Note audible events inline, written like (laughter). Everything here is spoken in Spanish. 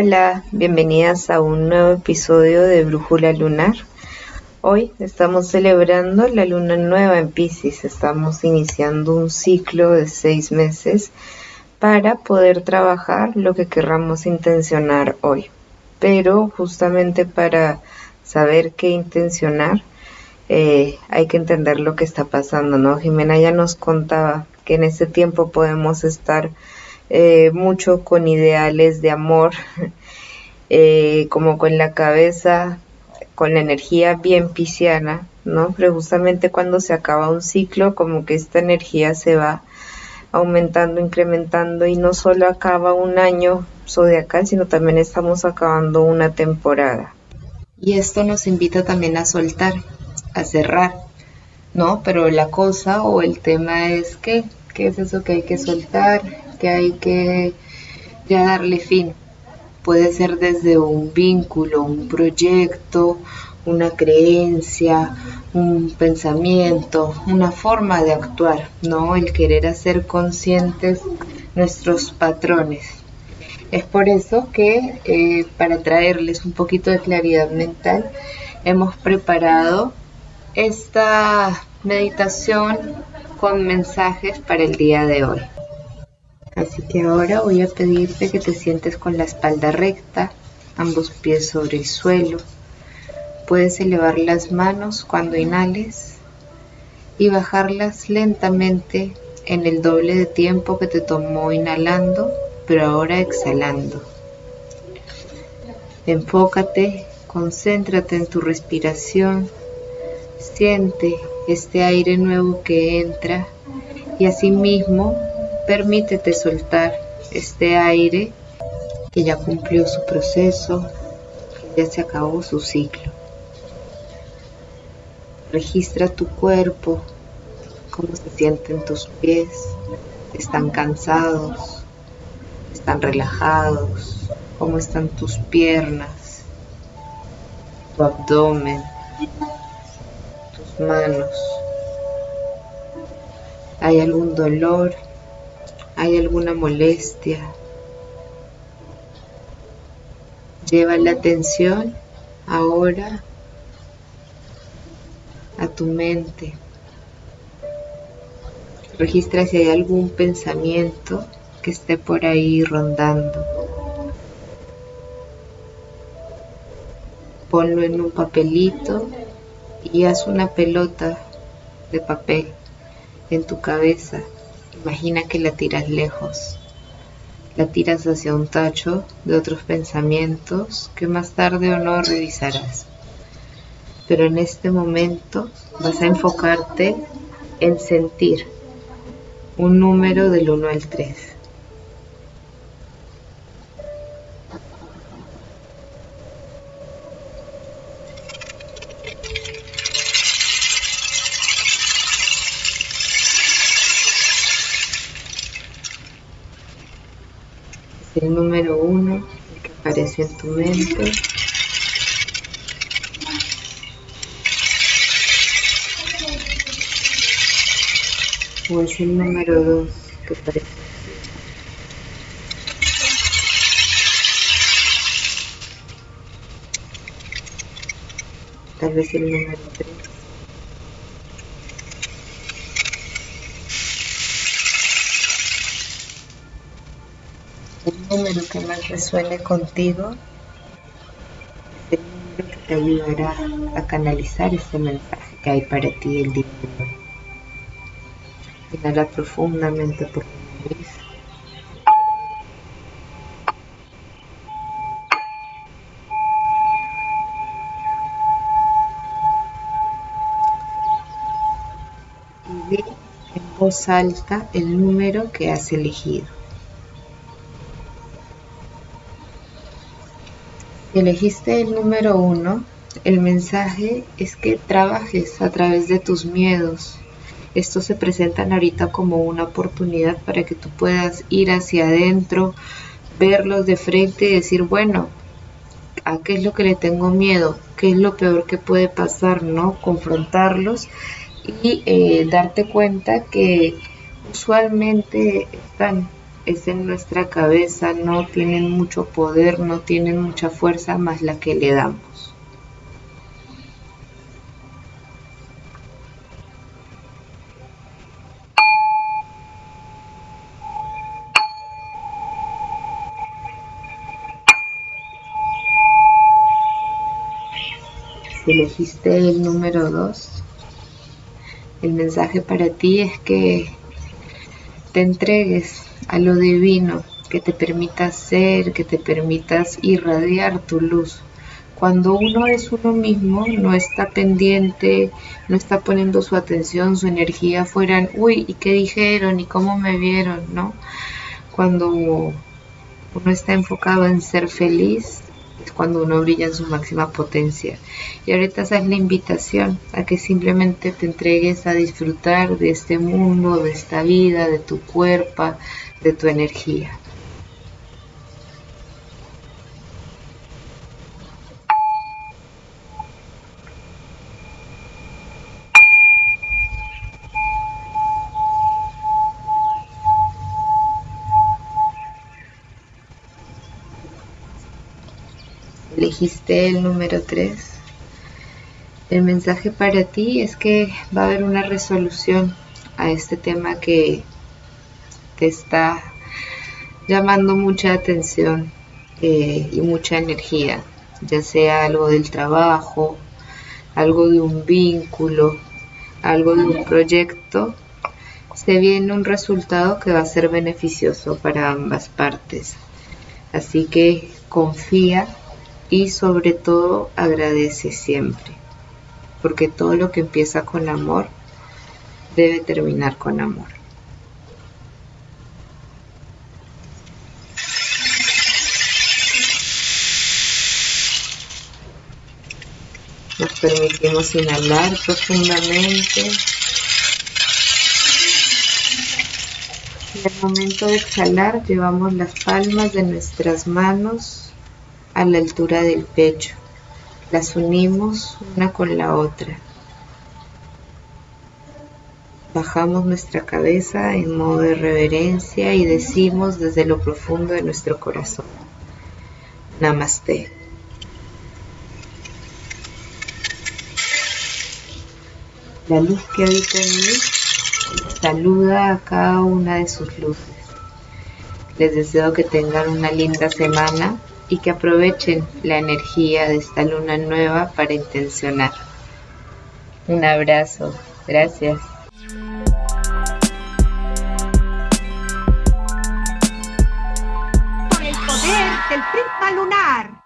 Hola, bienvenidas a un nuevo episodio de Brújula Lunar. Hoy estamos celebrando la luna nueva en Pisces. Estamos iniciando un ciclo de seis meses para poder trabajar lo que querramos intencionar hoy. Pero justamente para saber qué intencionar, eh, hay que entender lo que está pasando, ¿no? Jimena ya nos contaba que en este tiempo podemos estar eh, mucho con ideales de amor, (laughs) eh, como con la cabeza, con la energía bien pisciana, ¿no? Pero justamente cuando se acaba un ciclo, como que esta energía se va aumentando, incrementando y no solo acaba un año zodiacal, sino también estamos acabando una temporada. Y esto nos invita también a soltar, a cerrar, ¿no? Pero la cosa o el tema es que, ¿qué es eso que hay que soltar? Que hay que ya darle fin. Puede ser desde un vínculo, un proyecto, una creencia, un pensamiento, una forma de actuar, ¿no? El querer hacer conscientes nuestros patrones. Es por eso que eh, para traerles un poquito de claridad mental hemos preparado esta meditación con mensajes para el día de hoy. Así que ahora voy a pedirte que te sientes con la espalda recta, ambos pies sobre el suelo. Puedes elevar las manos cuando inhales y bajarlas lentamente en el doble de tiempo que te tomó inhalando, pero ahora exhalando. Enfócate, concéntrate en tu respiración, siente este aire nuevo que entra y asimismo Permítete soltar este aire que ya cumplió su proceso, que ya se acabó su ciclo. Registra tu cuerpo, cómo se sienten tus pies, están cansados, están relajados, cómo están tus piernas, tu abdomen, tus manos. ¿Hay algún dolor? ¿Hay alguna molestia? Lleva la atención ahora a tu mente. Registra si hay algún pensamiento que esté por ahí rondando. Ponlo en un papelito y haz una pelota de papel en tu cabeza Imagina que la tiras lejos. La tiras hacia un tacho de otros pensamientos que más tarde o no revisarás. Pero en este momento vas a enfocarte en sentir un número del 1 al 3. El número uno que aparece en tu mente. O es el número dos que aparece. Tal vez el número tres. Número que más resuene contigo es el número que te ayudará a canalizar este mensaje que hay para ti el día de. Inhala profundamente por tu nariz. Y di en voz alta el número que has elegido. Elegiste el número uno, el mensaje es que trabajes a través de tus miedos. Estos se presentan ahorita como una oportunidad para que tú puedas ir hacia adentro, verlos de frente y decir, bueno, ¿a qué es lo que le tengo miedo? ¿Qué es lo peor que puede pasar? ¿No? Confrontarlos y eh, darte cuenta que usualmente están es en nuestra cabeza, no tienen mucho poder, no tienen mucha fuerza más la que le damos. Elegiste el número 2, el mensaje para ti es que te entregues a lo divino, que te permita ser, que te permitas irradiar tu luz. Cuando uno es uno mismo, no está pendiente, no está poniendo su atención, su energía fuera en, uy, ¿y qué dijeron? ¿Y cómo me vieron? ¿No? Cuando uno está enfocado en ser feliz, es cuando uno brilla en su máxima potencia. Y ahorita esa es la invitación a que simplemente te entregues a disfrutar de este mundo, de esta vida, de tu cuerpo, de tu energía. Elegiste el número 3. El mensaje para ti es que va a haber una resolución a este tema que te está llamando mucha atención eh, y mucha energía, ya sea algo del trabajo, algo de un vínculo, algo de un proyecto, se viene un resultado que va a ser beneficioso para ambas partes. Así que confía y sobre todo agradece siempre, porque todo lo que empieza con amor debe terminar con amor. Nos permitimos inhalar profundamente. En el momento de exhalar llevamos las palmas de nuestras manos a la altura del pecho. Las unimos una con la otra. Bajamos nuestra cabeza en modo de reverencia y decimos desde lo profundo de nuestro corazón. Namaste. La luz que habita en mí saluda a cada una de sus luces. Les deseo que tengan una linda semana y que aprovechen la energía de esta luna nueva para intencionar. Un abrazo, gracias. El poder del lunar.